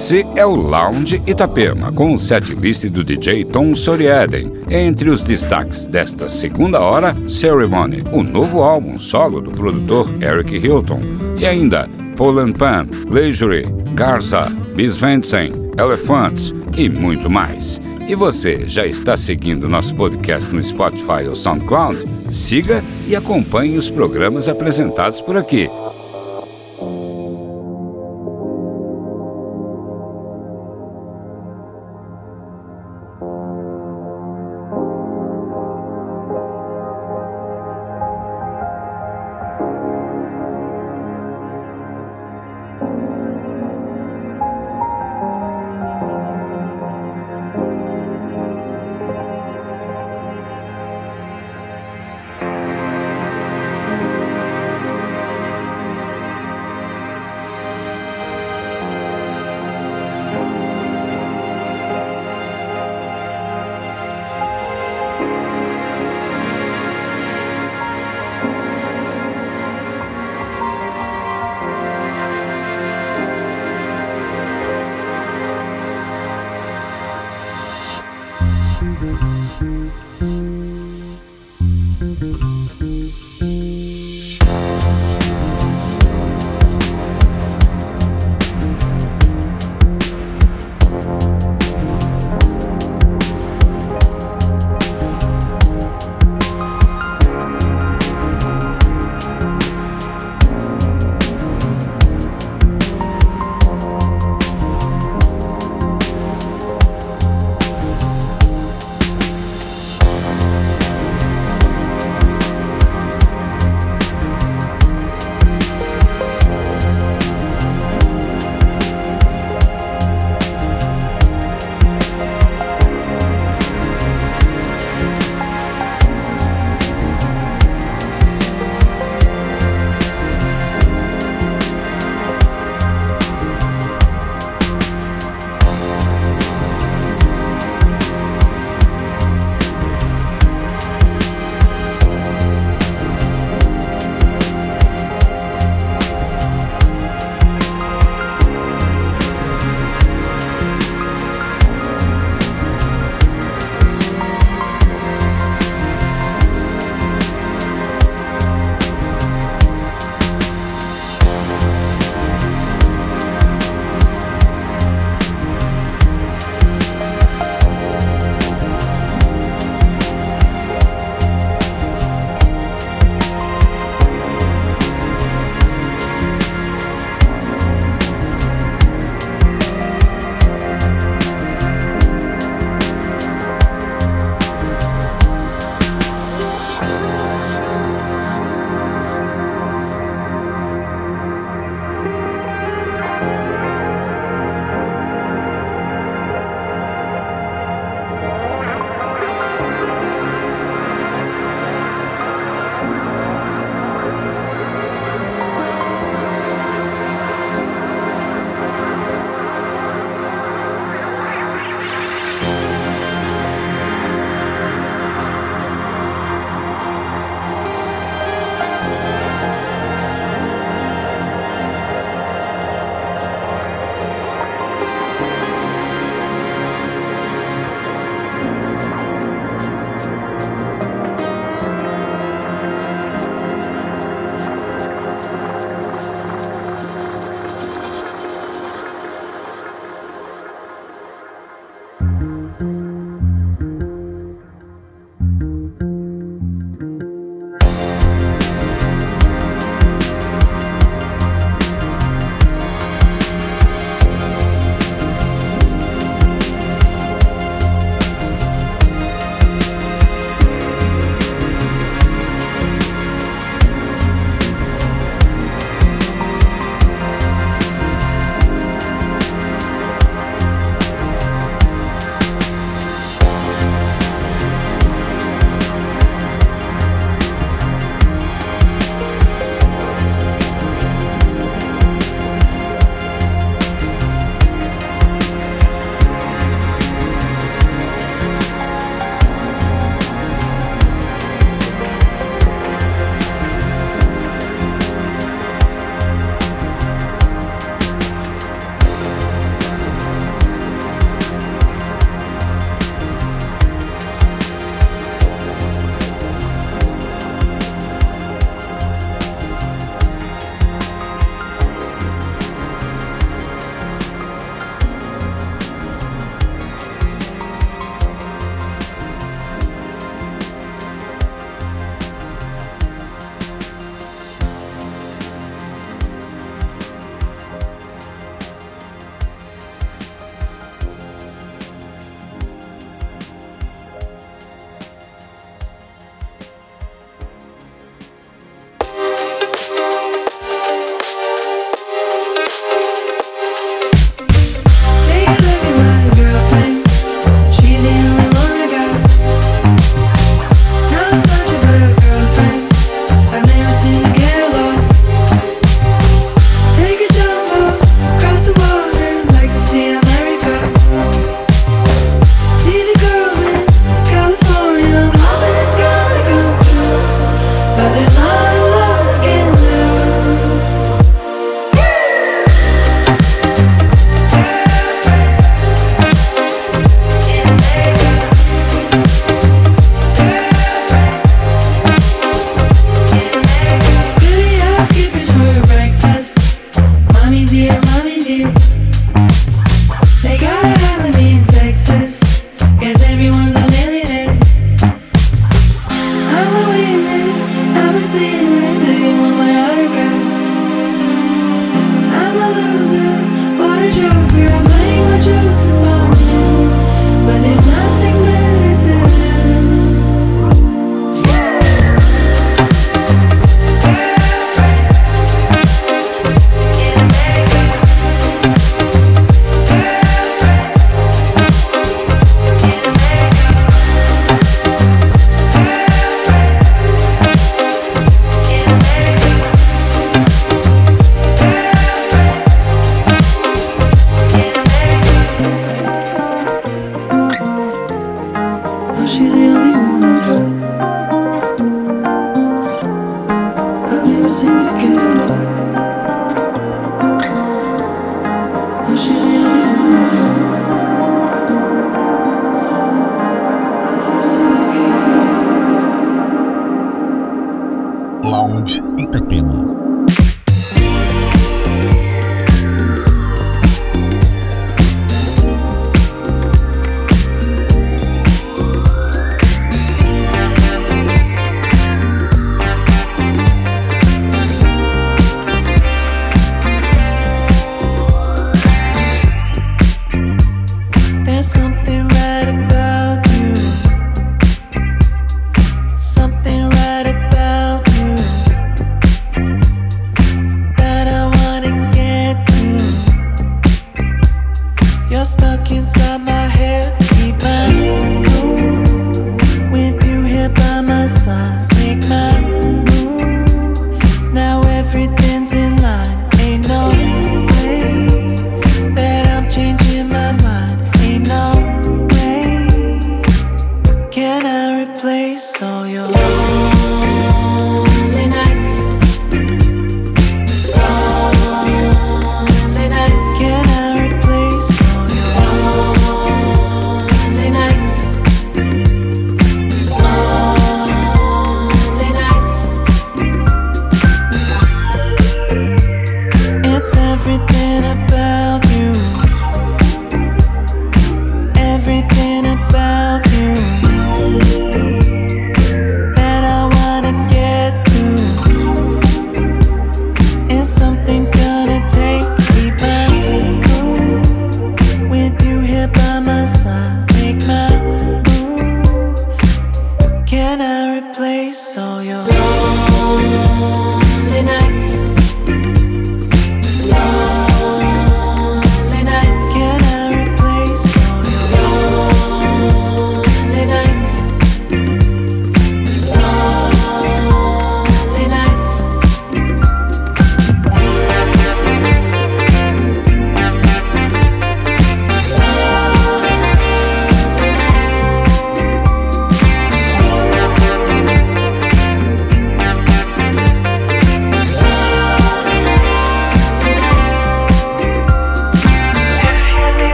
Esse é o Lounge Itapema, com o setlist do DJ Tom Soriaden. Entre os destaques desta segunda hora, Ceremony, o novo álbum solo do produtor Eric Hilton. E ainda, Poland Pan, Leisurey, Garza, Bis Svensson, Elephants e muito mais. E você já está seguindo nosso podcast no Spotify ou SoundCloud? Siga e acompanhe os programas apresentados por aqui.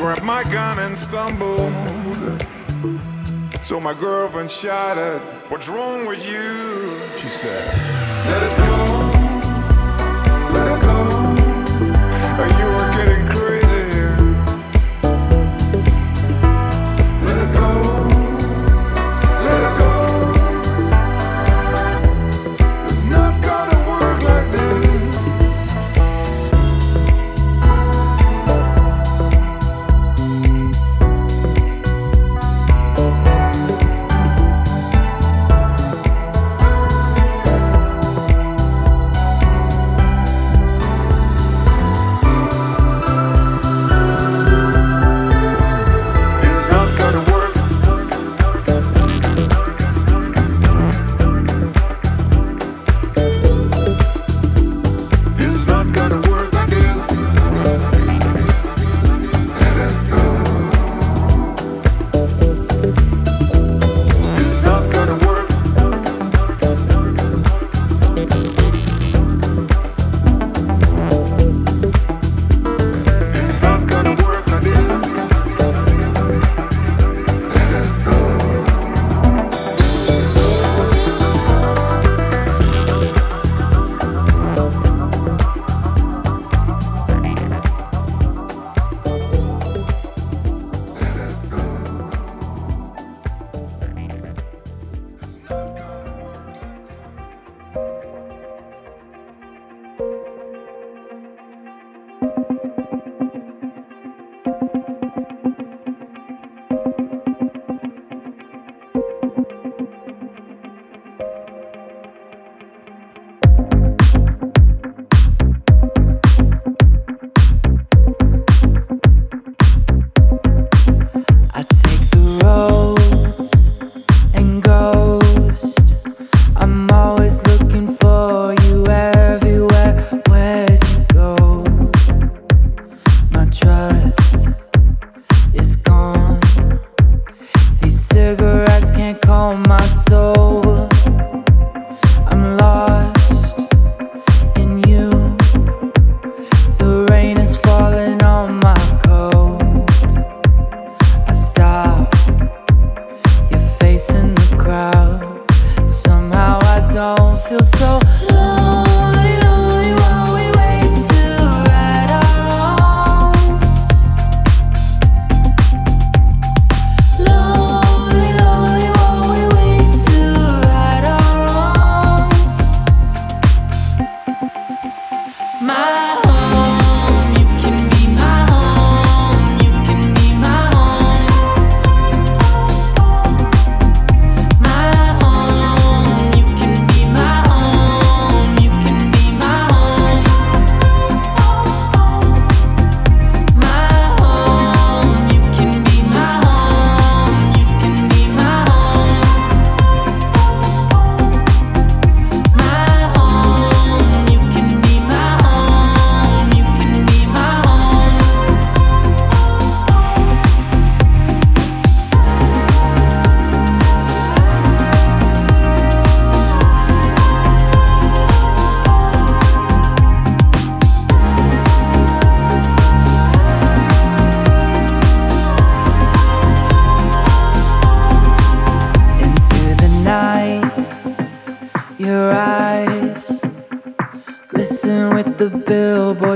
grabbed my gun and stumbled. So my girlfriend shouted, What's wrong with you? She said, Let it go.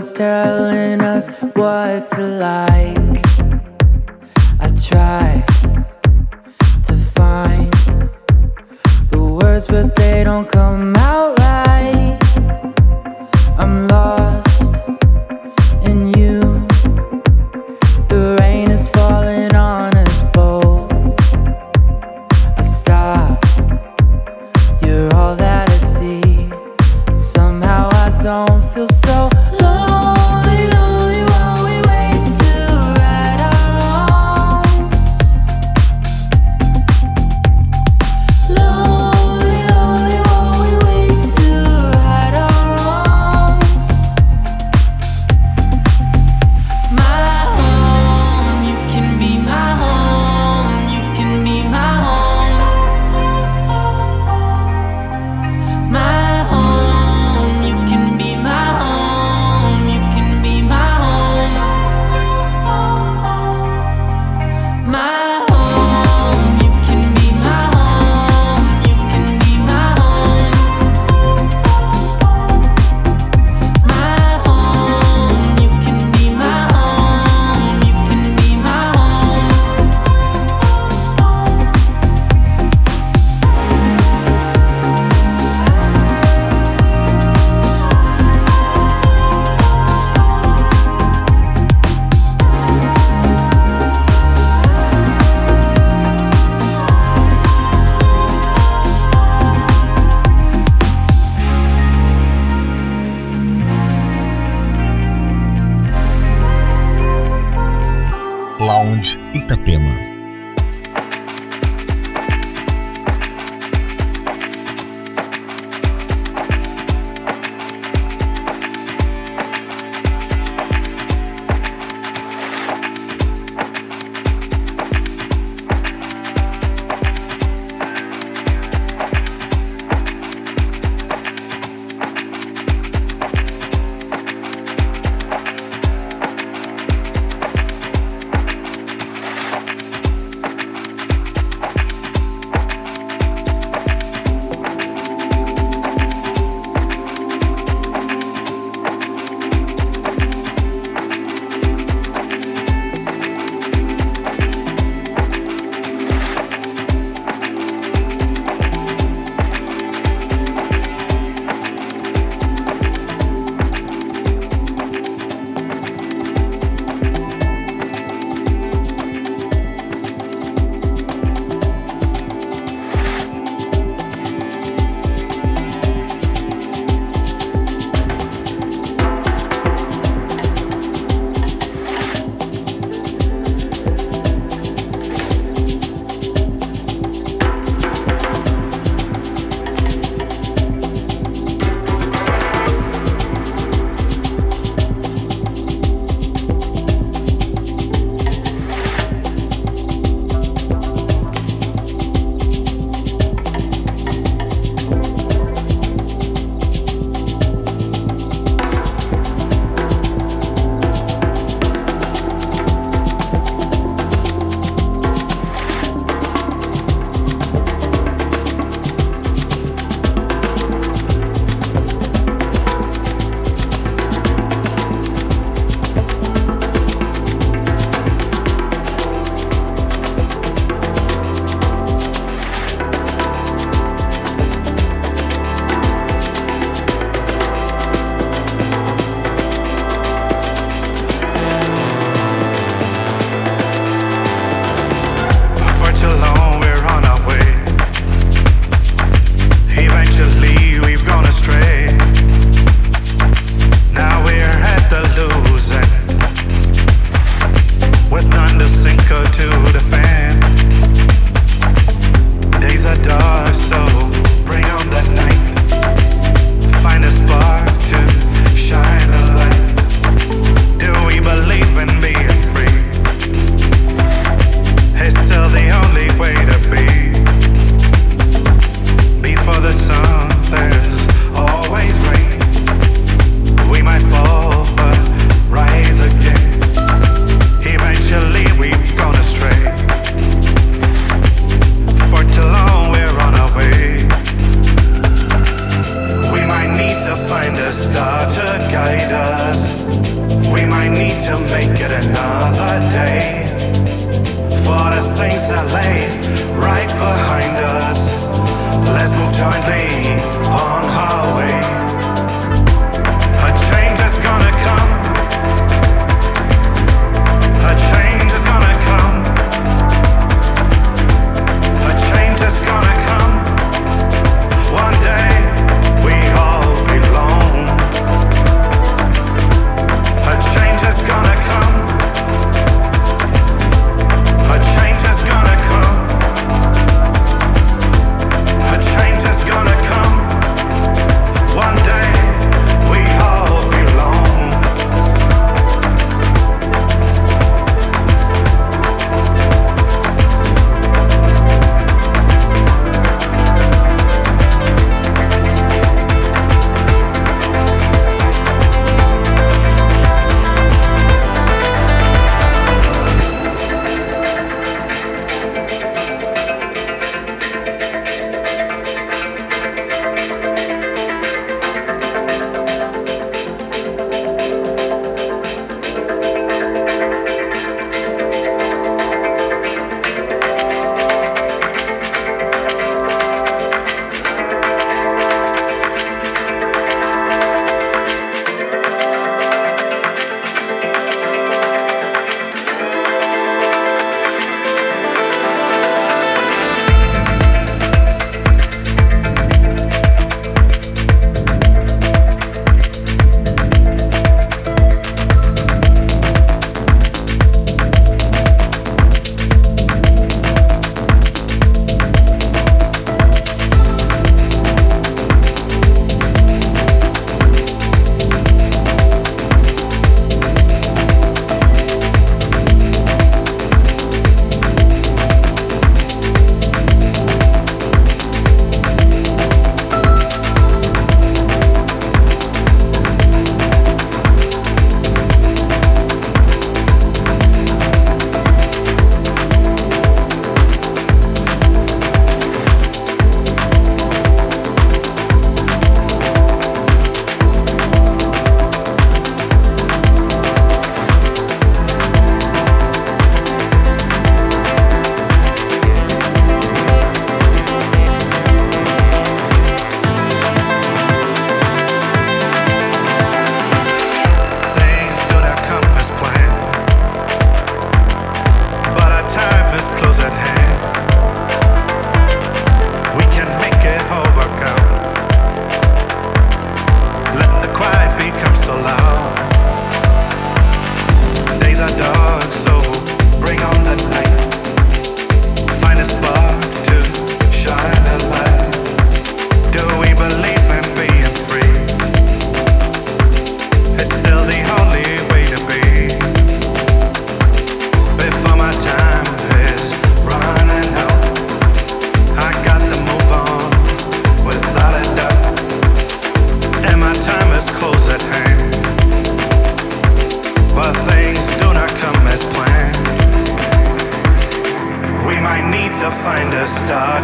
words telling us what to like. I try.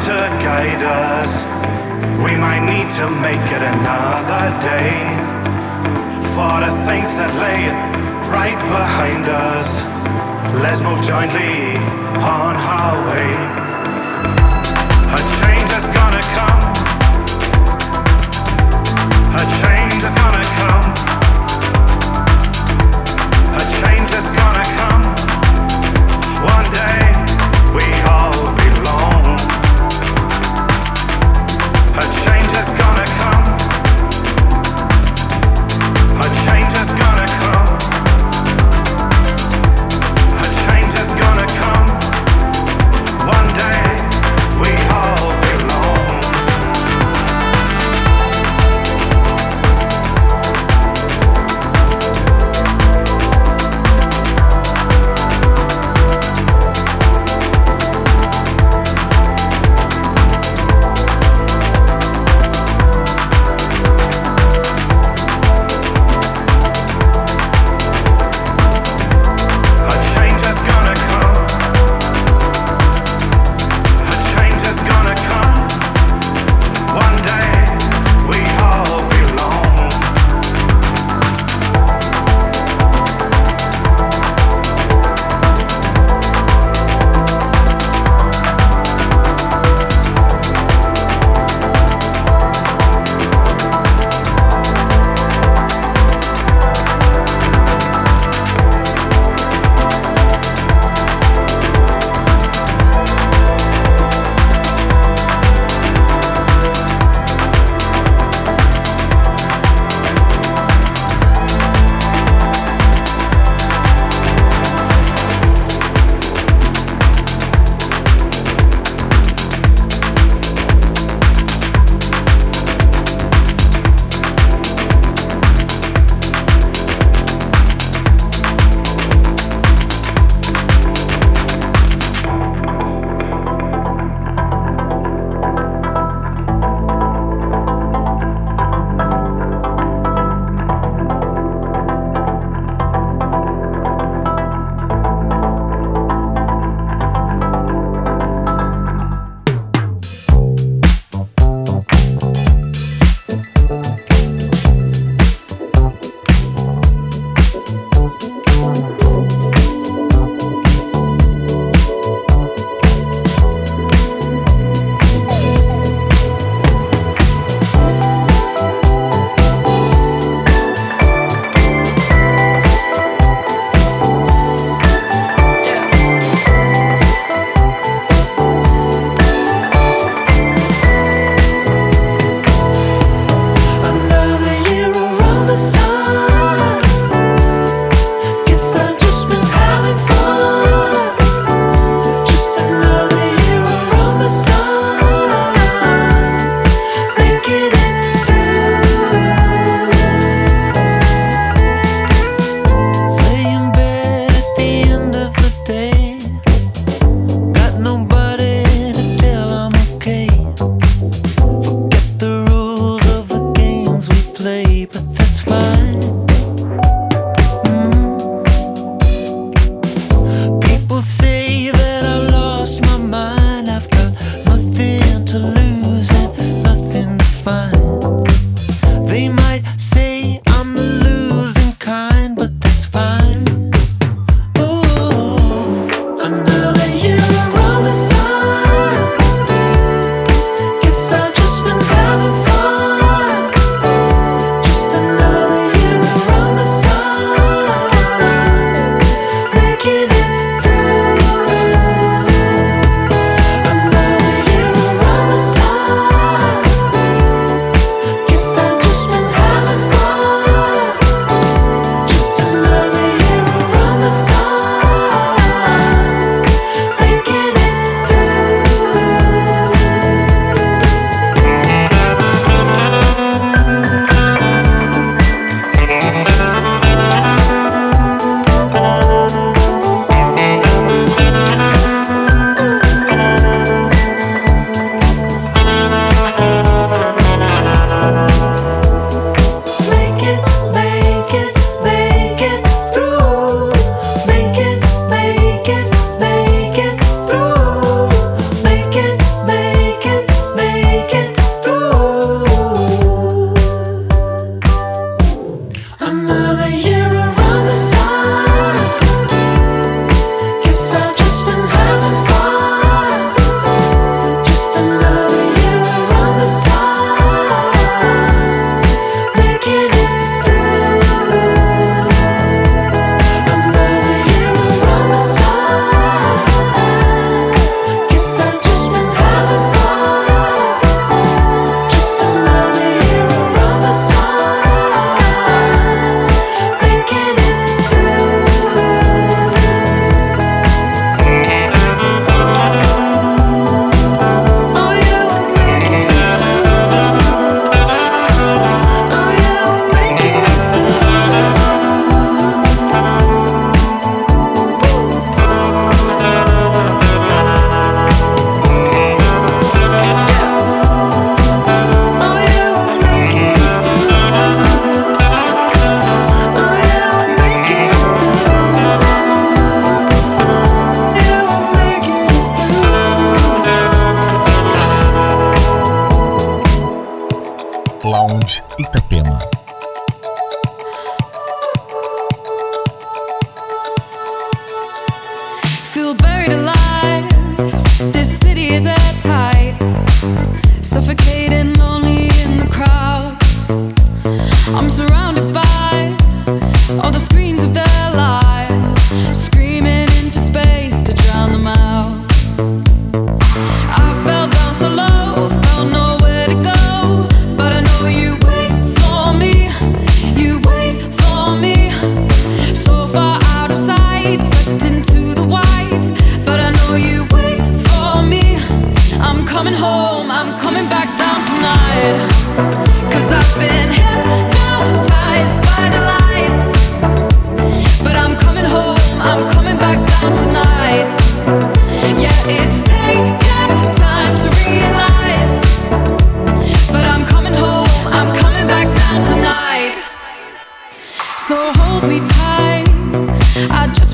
to guide us. We might need to make it another day for the things that lay right behind us. Let's move jointly on our way.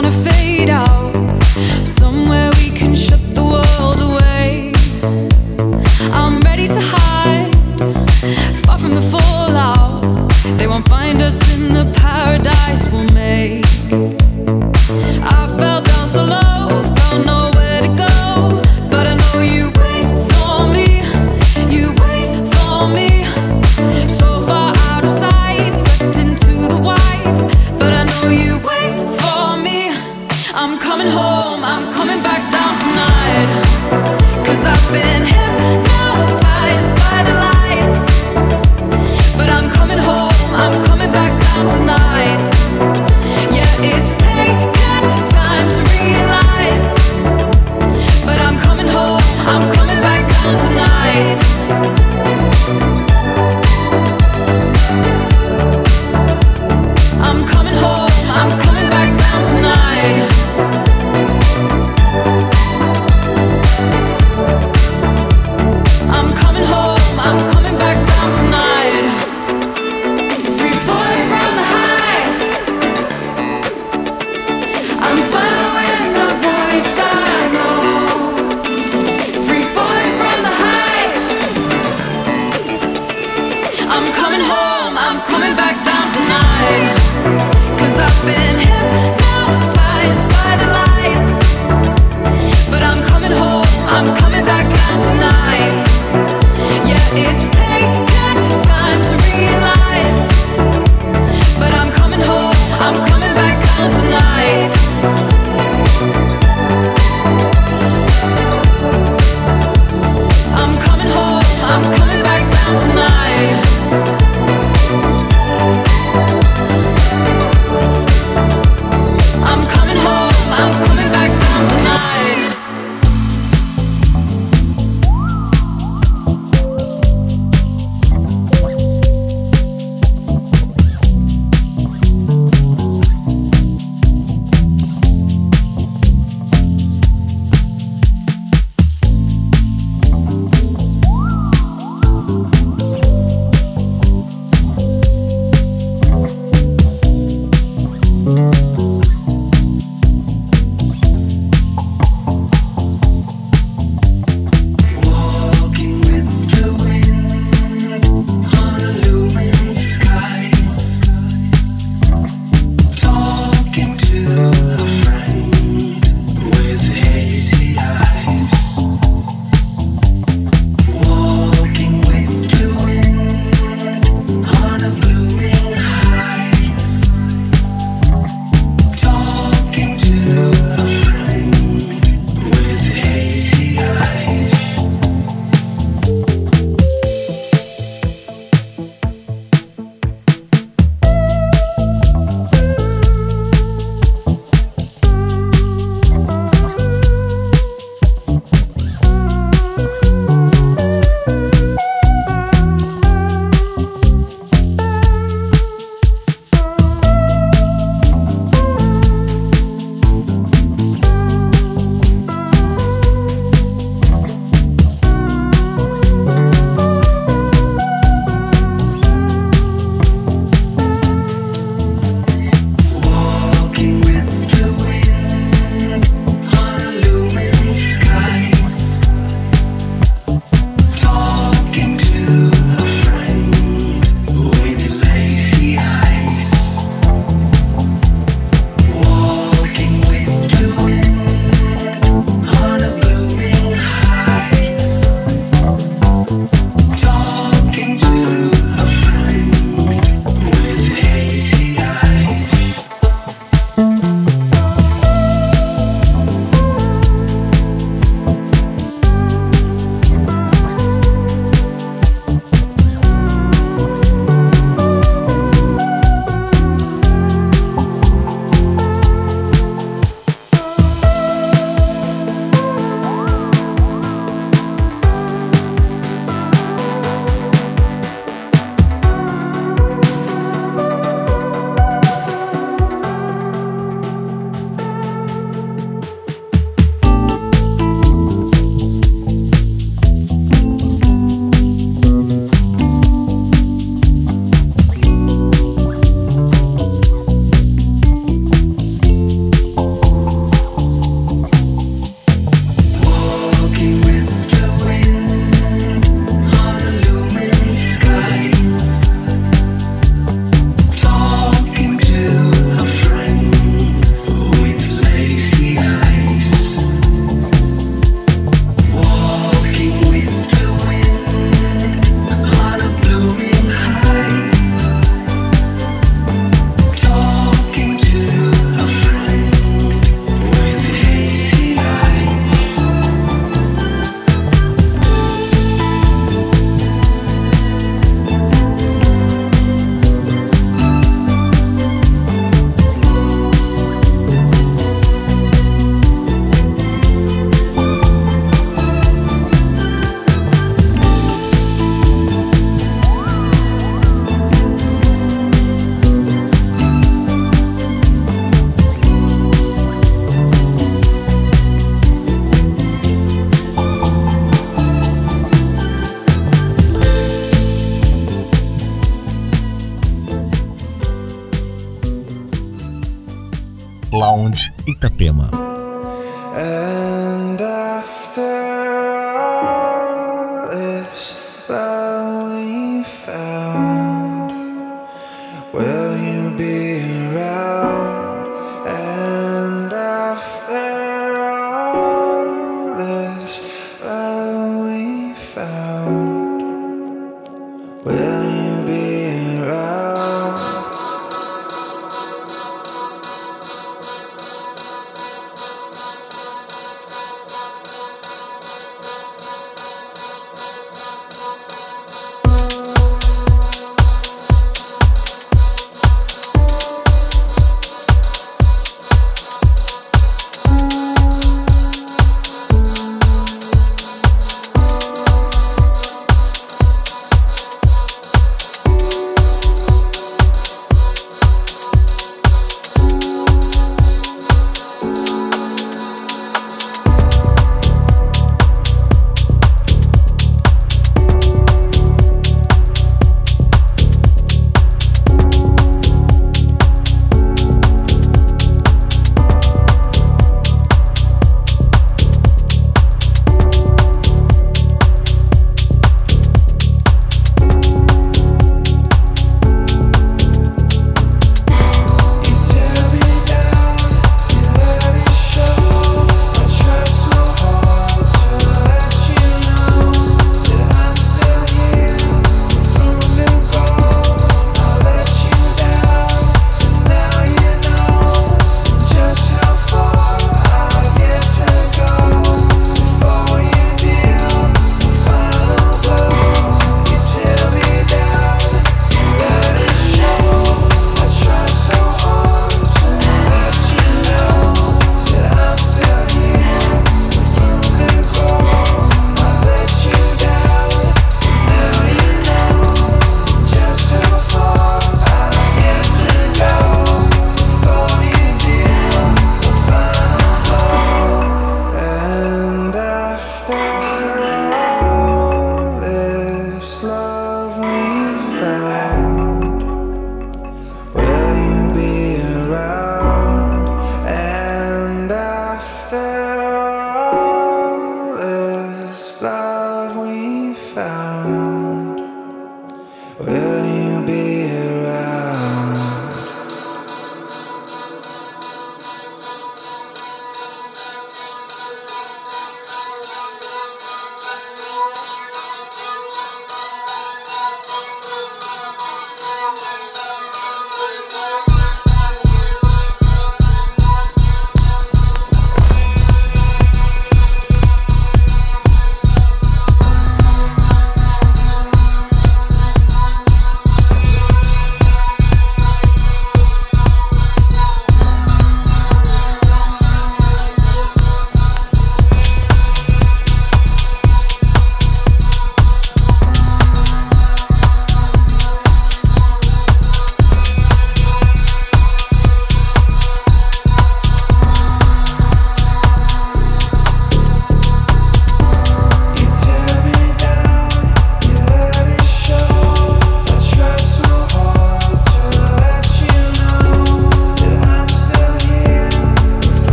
wanna fade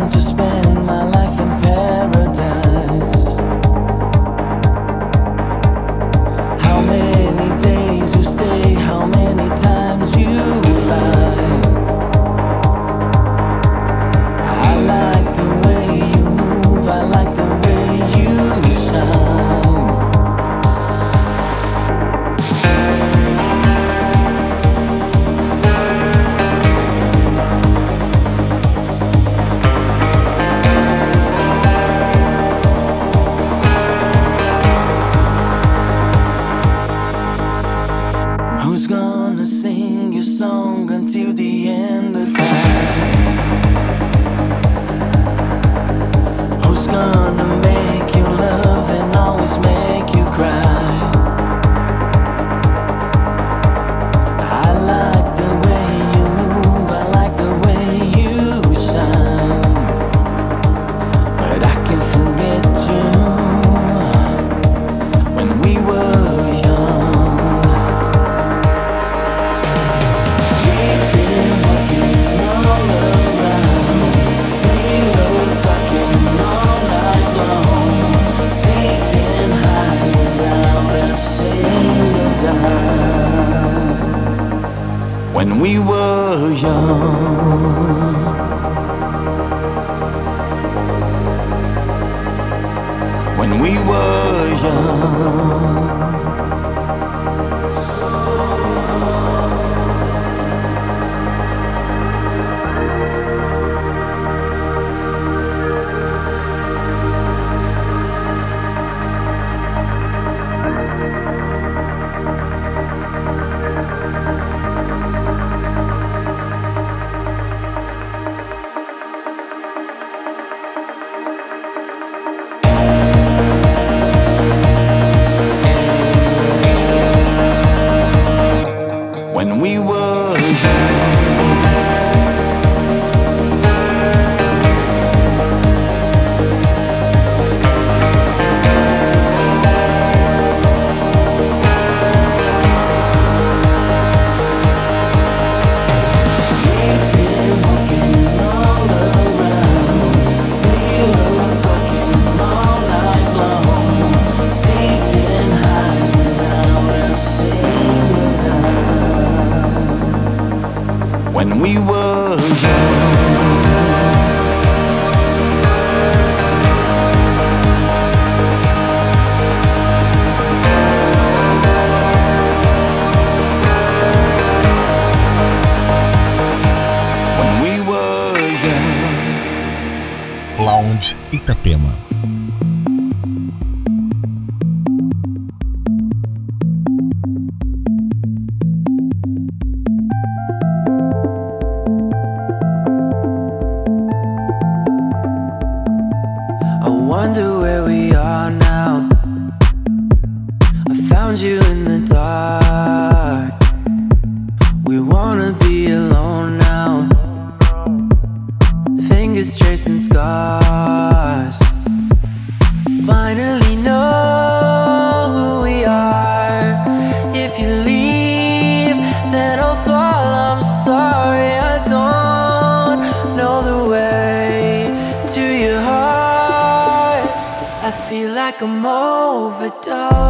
just one like I'm overdosed.